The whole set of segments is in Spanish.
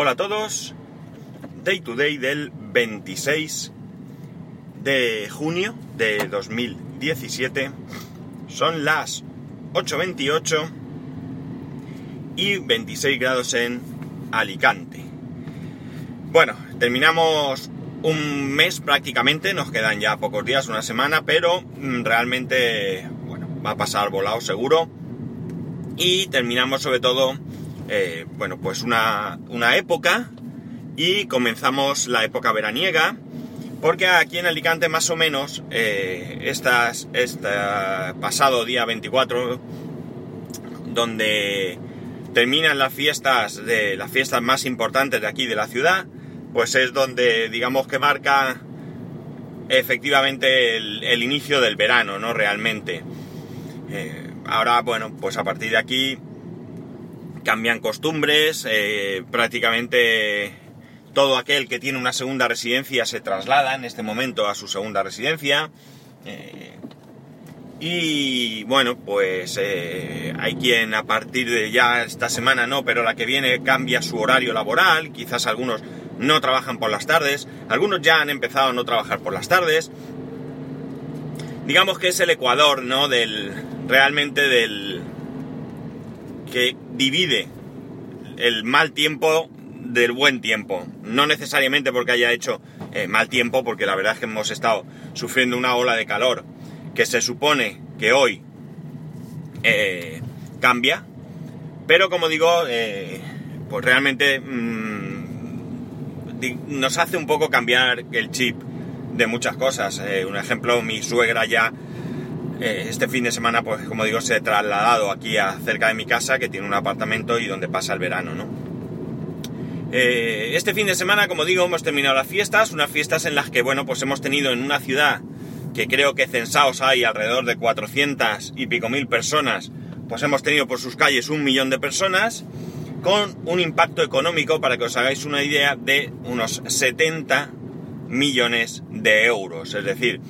Hola a todos. Day to day del 26 de junio de 2017. Son las 8.28 y 26 grados en Alicante. Bueno, terminamos un mes prácticamente, nos quedan ya pocos días, una semana, pero mm, realmente, bueno, va a pasar volado seguro. Y terminamos sobre todo, eh, bueno, pues una, una época y comenzamos la época veraniega, porque aquí en Alicante más o menos, este pasado día 24, donde terminan las fiestas de las fiestas más importantes de aquí de la ciudad, pues es donde digamos que marca efectivamente el, inicio del verano, ¿no? Realmente. Eh, ahora, bueno, pues a partir de aquí cambian costumbres, eh, prácticamente todo aquel que tiene una segunda residencia se traslada en este momento a su segunda residencia. Eh, y bueno, pues hay quien a partir de ya esta semana no, pero la que viene cambia su horario laboral, quizás algunos no trabajan por las tardes, algunos ya han empezado a no trabajar por las tardes. Digamos que es el ecuador, ¿no? Del. realmente del. Que divide el mal tiempo del buen tiempo. No necesariamente porque haya hecho eh, mal tiempo, porque la verdad es que hemos estado sufriendo una ola de calor que se supone que hoy eh, cambia. Pero como digo, eh, pues realmente mm, nos hace un poco cambiar el chip de muchas cosas. Un ejemplo, mi suegra ya eh, este fin de semana, pues como digo, se ha trasladado aquí a, cerca de mi casa, que tiene un apartamento y donde pasa el verano, ¿no? Eh, este fin de semana, como digo, hemos terminado las fiestas, unas fiestas en las que, bueno, pues hemos tenido en una ciudad que creo que censados hay alrededor de 400 y pico mil personas, pues hemos tenido por sus calles un millón de personas con un impacto económico, para que os hagáis una idea, de unos 70 millones de euros. Es decir,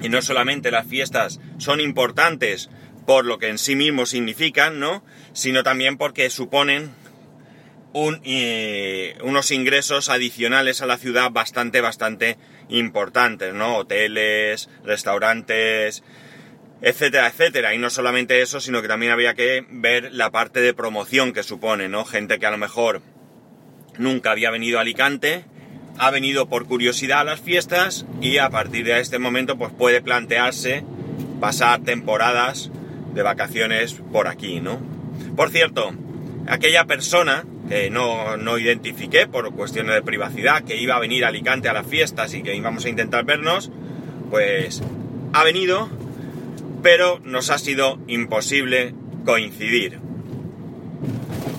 y no solamente las fiestas son importantes por lo que en sí mismos significan, ¿no? Sino también porque suponen un, eh, unos ingresos adicionales a la ciudad bastante, bastante importantes, ¿no? Hoteles, restaurantes, etcétera, etcétera. Y no solamente eso, sino que también había que ver la parte de promoción que supone, ¿no? Gente que a lo mejor nunca había venido a Alicante, ha venido por curiosidad a las fiestas y a partir de este momento pues puede plantearse pasar temporadas de vacaciones por aquí, ¿no? Por cierto, aquella persona que no, no identifiqué por cuestiones de privacidad, que iba a venir a Alicante a las fiestas y que íbamos a intentar vernos, pues ha venido, pero nos ha sido imposible coincidir.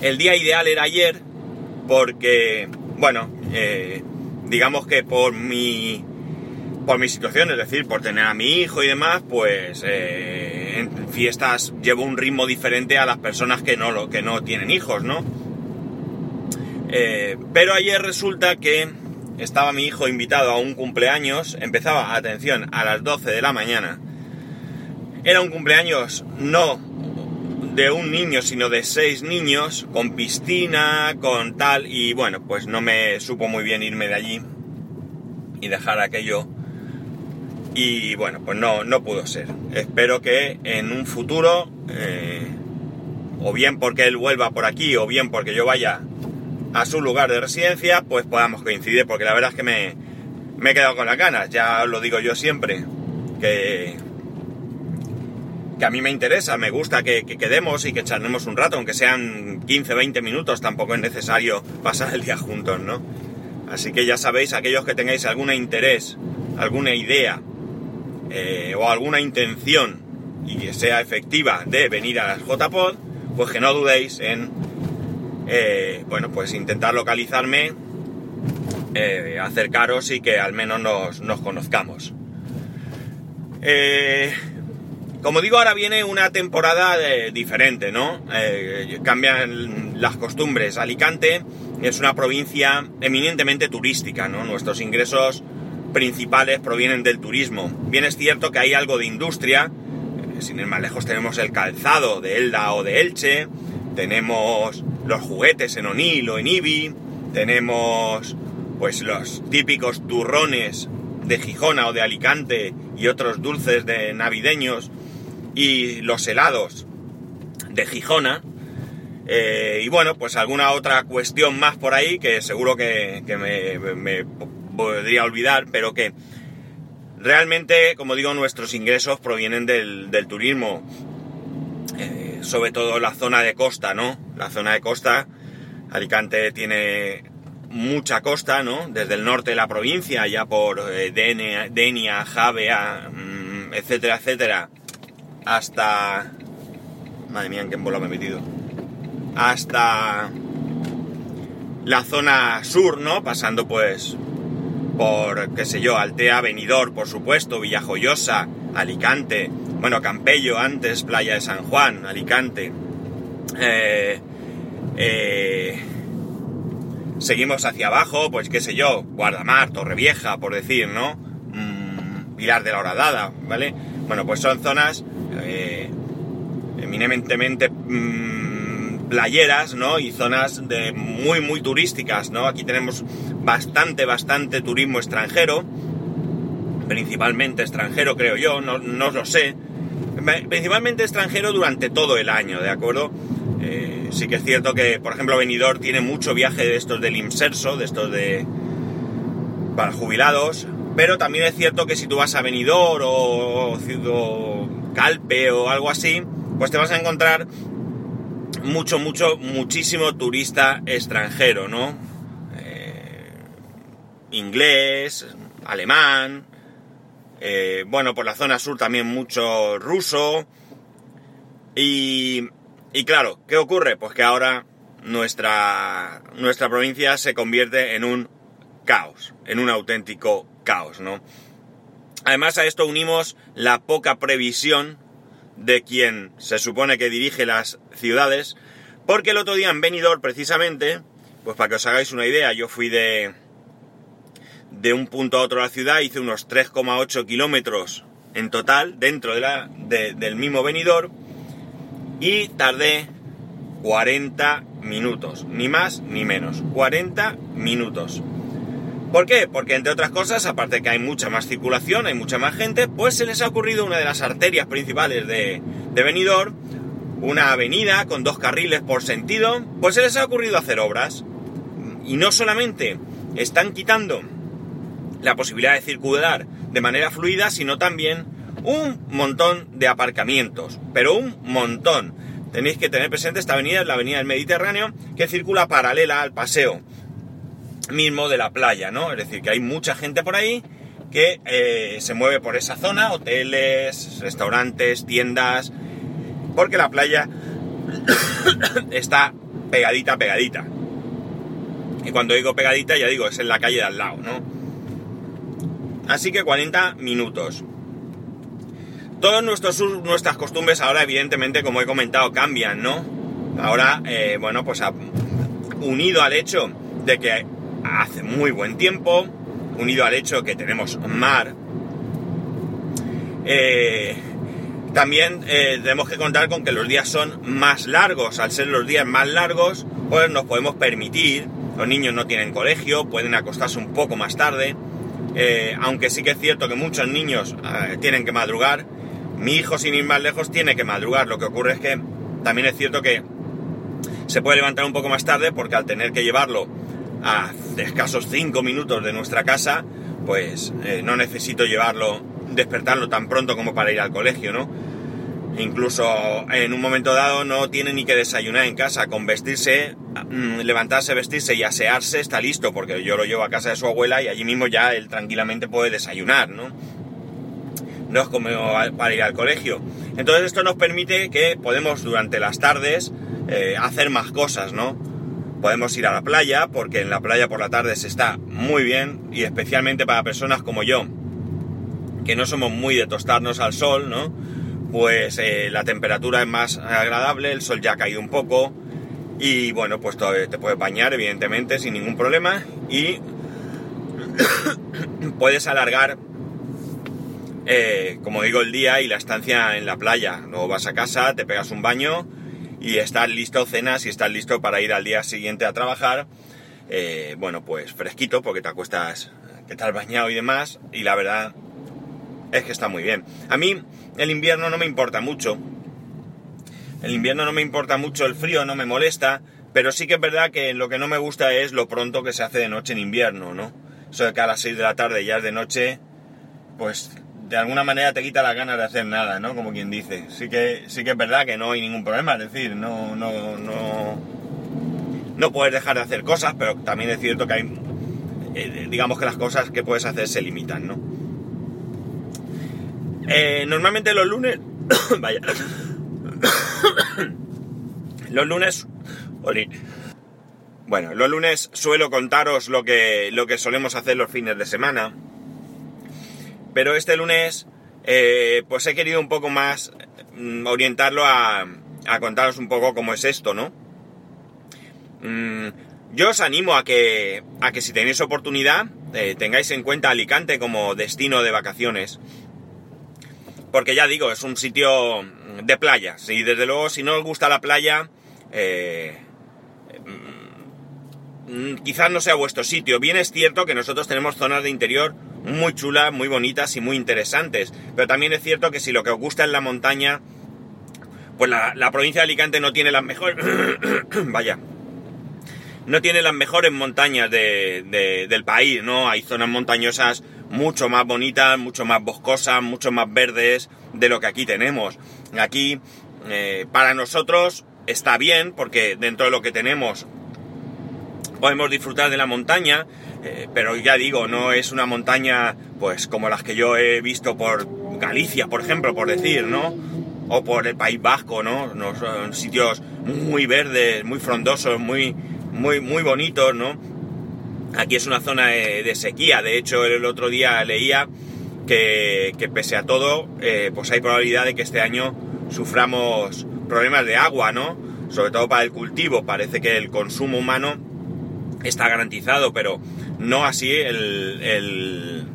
El día ideal era ayer porque, bueno, eh, digamos que por mi, por mi situación, es decir, por tener a mi hijo y demás, pues eh, en fiestas llevo un ritmo diferente a las personas que no, que no tienen hijos, ¿no? Eh, pero ayer resulta que estaba mi hijo invitado a un cumpleaños, empezaba, atención, a las 12 de la mañana era un cumpleaños no de un niño, sino de seis niños, con piscina, con tal, y bueno, pues no me supo muy bien irme de allí y dejar aquello. Y bueno, pues no, no pudo ser. Espero que en un futuro, eh, o bien porque él vuelva por aquí, o bien porque yo vaya a su lugar de residencia, pues podamos coincidir, porque la verdad es que me, me he quedado con las ganas, ya lo digo yo siempre, que que a mí me interesa, me gusta que, quedemos y que charlemos un rato, aunque sean 15, 20 minutos, tampoco es necesario pasar el día juntos, ¿no? Así que ya sabéis, aquellos que tengáis algún interés, alguna idea eh, o alguna intención y que sea efectiva de venir a las JPod, pues que no dudéis en, eh, bueno, pues intentar localizarme, eh, acercaros y que al menos nos, conozcamos. Como digo, ahora viene una temporada eh, diferente, ¿no? Eh, cambian las costumbres. Alicante es una provincia eminentemente turística, ¿no? Nuestros ingresos principales provienen del turismo. Bien es cierto que hay algo de industria, eh, sin ir más lejos tenemos el calzado de Elda o de Elche, tenemos los juguetes en O'Neill o en Ibi, tenemos pues los típicos turrones de Gijona o de Alicante y otros dulces de navideños y los helados de Gijona. Eh, y bueno, pues alguna otra cuestión más por ahí que seguro que, me, podría olvidar, pero que realmente, como digo, nuestros ingresos provienen del, turismo. Eh, sobre todo la zona de costa, ¿no? La zona de costa, Alicante tiene mucha costa, ¿no? Desde el norte de la provincia, ya por eh, Denia, Javea, mm, etcétera, etcétera, hasta... Madre mía, en qué bola me he metido. Hasta la zona sur, ¿no? Pasando pues por, qué sé yo, Altea, Benidorm, por supuesto, Villajoyosa, Alicante, bueno, Campello antes, Playa de San Juan, Alicante. Eh, eh, seguimos hacia abajo, pues qué sé yo, Guardamar, Torrevieja, por decir, ¿no? Mm, Pilar de la Horadada, ¿vale? Bueno, pues son zonas eh, eminentemente mm, playeras, ¿no? Y zonas de muy, muy turísticas, ¿no? Aquí tenemos bastante, bastante turismo extranjero, principalmente extranjero, creo yo, no, no lo sé. Principalmente extranjero durante todo el año, ¿de acuerdo? Eh, sí que es cierto que, por ejemplo, Benidorm tiene mucho viaje de estos del IMSERSO, de estos de... para jubilados, pero también es cierto que si tú vas a Benidorm o, o Calpe o algo así, pues te vas a encontrar mucho, mucho, muchísimo turista extranjero, ¿no? Eh, inglés, alemán, eh, bueno, por la zona sur también mucho ruso. Y, y claro, ¿qué ocurre? Pues que ahora nuestra, nuestra provincia se convierte en un caos, en un auténtico caos, ¿no? Además a esto unimos la poca previsión de quien se supone que dirige las ciudades, porque el otro día en Benidorm precisamente, pues para que os hagáis una idea, yo fui de, de un punto a otro de la ciudad, hice unos 3,8 kilómetros en total dentro del mismo venidor y tardé 40 minutos, ni más ni menos, 40 minutos. ¿Por qué? Porque entre otras cosas, aparte que hay mucha más circulación, hay mucha más gente, pues se les ha ocurrido una de las arterias principales de, de Benidorm, una avenida con dos carriles por sentido, pues se les ha ocurrido hacer obras. Y no solamente están quitando la posibilidad de circular de manera fluida, sino también un montón de aparcamientos, pero un montón. Tenéis que tener presente esta avenida, es la avenida del Mediterráneo, que circula paralela al paseo mismo de la playa, ¿no? Es decir, que hay mucha gente por ahí que eh, se mueve por esa zona, hoteles, restaurantes, tiendas, porque la playa está pegadita, pegadita. Y cuando digo pegadita, ya digo, es en la calle de al lado, ¿no? Así que 40 minutos. Todas nuestras costumbres ahora, evidentemente, como he comentado, cambian, ¿no? Ahora, eh, bueno, pues unido al hecho de que hace muy buen tiempo, unido al hecho que tenemos mar, eh, también eh, tenemos que contar con que los días son más largos. Al ser los días más largos, pues nos podemos permitir, los niños no tienen colegio, pueden acostarse un poco más tarde, eh, aunque sí que es cierto que muchos niños tienen que madrugar, mi hijo sin ir más lejos tiene que madrugar. Lo que ocurre es que también es cierto que se puede levantar un poco más tarde porque al tener que llevarlo a escasos 5 minutos de nuestra casa, pues eh, no necesito llevarlo, despertarlo tan pronto como para ir al colegio, ¿no? Incluso en un momento dado no tiene ni que desayunar en casa, con vestirse, mm, levantarse, vestirse y asearse está listo, porque yo lo llevo a casa de su abuela y allí mismo ya él tranquilamente puede desayunar, ¿no? No es como para ir al colegio. Entonces esto nos permite que podemos durante las tardes eh, hacer más cosas, ¿no? Podemos ir a la playa, porque en la playa por la tarde se está muy bien, y especialmente para personas como yo, que no somos muy de tostarnos al sol, ¿no? pues eh, la temperatura es más agradable, el sol ya ha caído un poco y bueno, pues te puedes bañar evidentemente sin ningún problema y puedes alargar, eh, como digo, el día y la estancia en la playa. Luego vas a casa, te pegas un baño y estás listo, cenas y estás listo para ir al día siguiente a trabajar. Eh, bueno, pues fresquito porque te acuestas, que has bañado y demás, y la verdad es que está muy bien. A mí el invierno no me importa mucho. El invierno no me importa mucho, el frío no me molesta, pero sí que es verdad que lo que no me gusta es lo pronto que se hace de noche en invierno, ¿no? Eso de que a las 6 de la tarde ya es de noche, pues de alguna manera te quita las ganas de hacer nada, ¿no? Como quien dice. Sí que, sí que es verdad que no hay ningún problema, es decir, no, no, no, no puedes dejar de hacer cosas, pero también es cierto que hay, eh, digamos que las cosas que puedes hacer se limitan, ¿no? Eh, normalmente los lunes, vaya, los lunes, bueno, los lunes suelo contaros lo que, lo que solemos hacer los fines de semana. Pero este lunes, eh, pues he querido un poco más mm, orientarlo a, a, contaros un poco cómo es esto, ¿no? Mm, yo os animo a que, a que si tenéis oportunidad, eh, tengáis en cuenta Alicante como destino de vacaciones. Porque ya digo, es un sitio de playa. Y desde luego, si no os gusta la playa, eh, quizás no sea vuestro sitio. Bien es cierto que nosotros tenemos zonas de interior muy chulas, muy bonitas y muy interesantes. Pero también es cierto que si lo que os gusta es la montaña, pues la, provincia de Alicante no tiene las mejores... Vaya. No tiene las mejores montañas del país, ¿no? Hay zonas montañosas mucho más bonitas, mucho más boscosas, mucho más verdes de lo que aquí tenemos. Aquí, eh, para nosotros, está bien, porque dentro de lo que tenemos podemos disfrutar de la montaña, eh, pero ya digo, no es una montaña pues como las que yo he visto por Galicia, por ejemplo, por decir, ¿no? O por el País Vasco, ¿no? no son sitios muy verdes, muy frondosos, muy, muy, muy bonitos, ¿no? Aquí es una zona de, sequía, de hecho el otro día leía que, pese a todo, eh, pues hay probabilidad de que este año suframos problemas de agua, ¿no? Sobre todo para el cultivo, parece que el consumo humano está garantizado, pero no así el,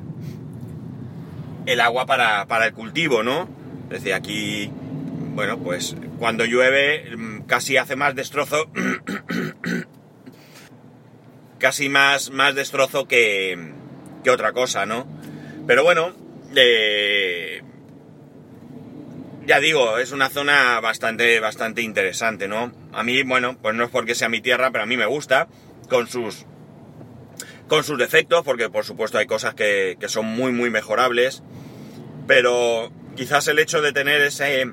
el, agua para, para, el cultivo, ¿no? Es decir, aquí, bueno, pues cuando llueve mm, casi hace más destrozo, casi más, más destrozo que, que otra cosa, ¿no? Pero bueno, eh, ya digo, es una zona bastante, bastante interesante, ¿no? A mí, bueno, pues no es porque sea mi tierra, pero a mí me gusta con sus, con sus defectos, porque por supuesto hay cosas que, son muy, muy mejorables, pero quizás el hecho de tener ese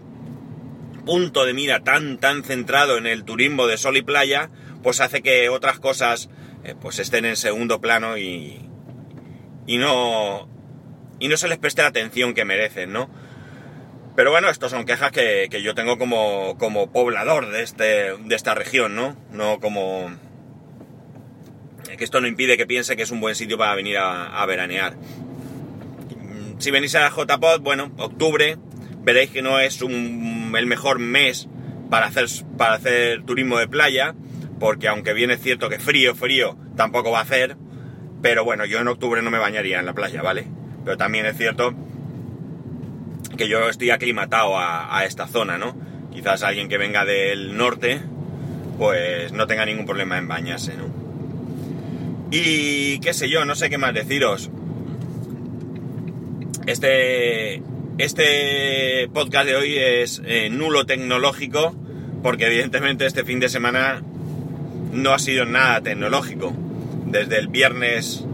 punto de mira tan, tan centrado en el turismo de sol y playa, pues hace que otras cosas eh, pues estén en segundo plano y, y no y no se les preste la atención que merecen, ¿no? Pero bueno, estas son quejas que, yo tengo como, como poblador de, este, de esta región, ¿no? No como, que esto no impide que piense que es un buen sitio para venir a, veranear. Si venís a JPod, bueno, octubre, veréis que no es el mejor mes para hacer, para hacer turismo de playa, porque aunque bien es cierto que frío, frío, tampoco va a hacer, pero bueno, yo en octubre no me bañaría en la playa, ¿vale? Pero también es cierto que yo estoy aclimatado a esta zona, ¿no? Quizás alguien que venga del norte, pues no tenga ningún problema en bañarse, ¿no? Y qué sé yo, no sé qué más deciros. Este, este podcast de hoy es eh, nulo tecnológico, porque evidentemente este fin de semana no ha sido nada tecnológico. Desde el viernes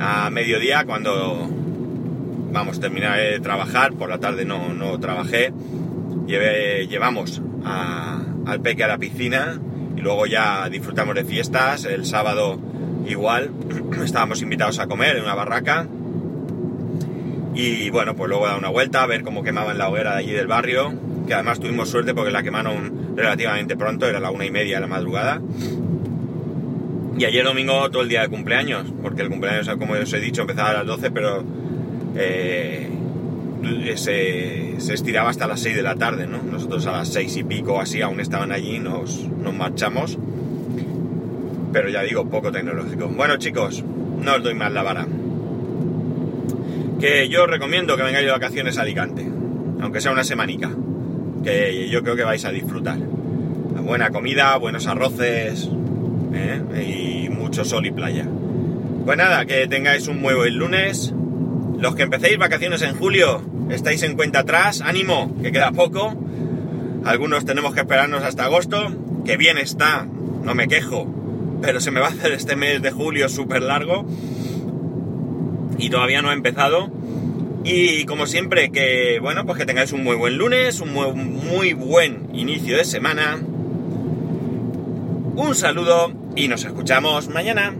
a mediodía, cuando vamos, terminar de trabajar, por la tarde no, no trabajé, llevamos al peque a la piscina y luego ya disfrutamos de fiestas. El sábado igual estábamos invitados a comer en una barraca y bueno, pues luego dar una vuelta a ver cómo quemaban la hoguera de allí del barrio, que además tuvimos suerte porque la quemaron relativamente pronto, era la una y media de la madrugada. Y ayer domingo todo el día de cumpleaños, porque el cumpleaños, como os he dicho, empezaba a las 12, pero eh, se, estiraba hasta las 6 de la tarde, ¿no? Nosotros a las 6 y pico así aún estaban allí, nos, nos marchamos pero ya digo, poco tecnológico. Bueno chicos, no os doy más la vara. Que yo os recomiendo que vengáis de vacaciones a Alicante, aunque sea una semanica, que yo creo que vais a disfrutar. buena comida, buenos arroces ¿eh? y mucho sol y playa. Pues nada, que tengáis un muy buen lunes. Los que empecéis vacaciones en julio, estáis en cuenta atrás, ánimo, que queda poco. Algunos tenemos que esperarnos hasta agosto, que bien está, no me quejo, pero se me va a hacer este mes de julio súper largo y todavía no ha empezado. Y como siempre, que bueno, pues que tengáis un muy buen lunes, un muy, muy buen inicio de semana. Un saludo y nos escuchamos mañana.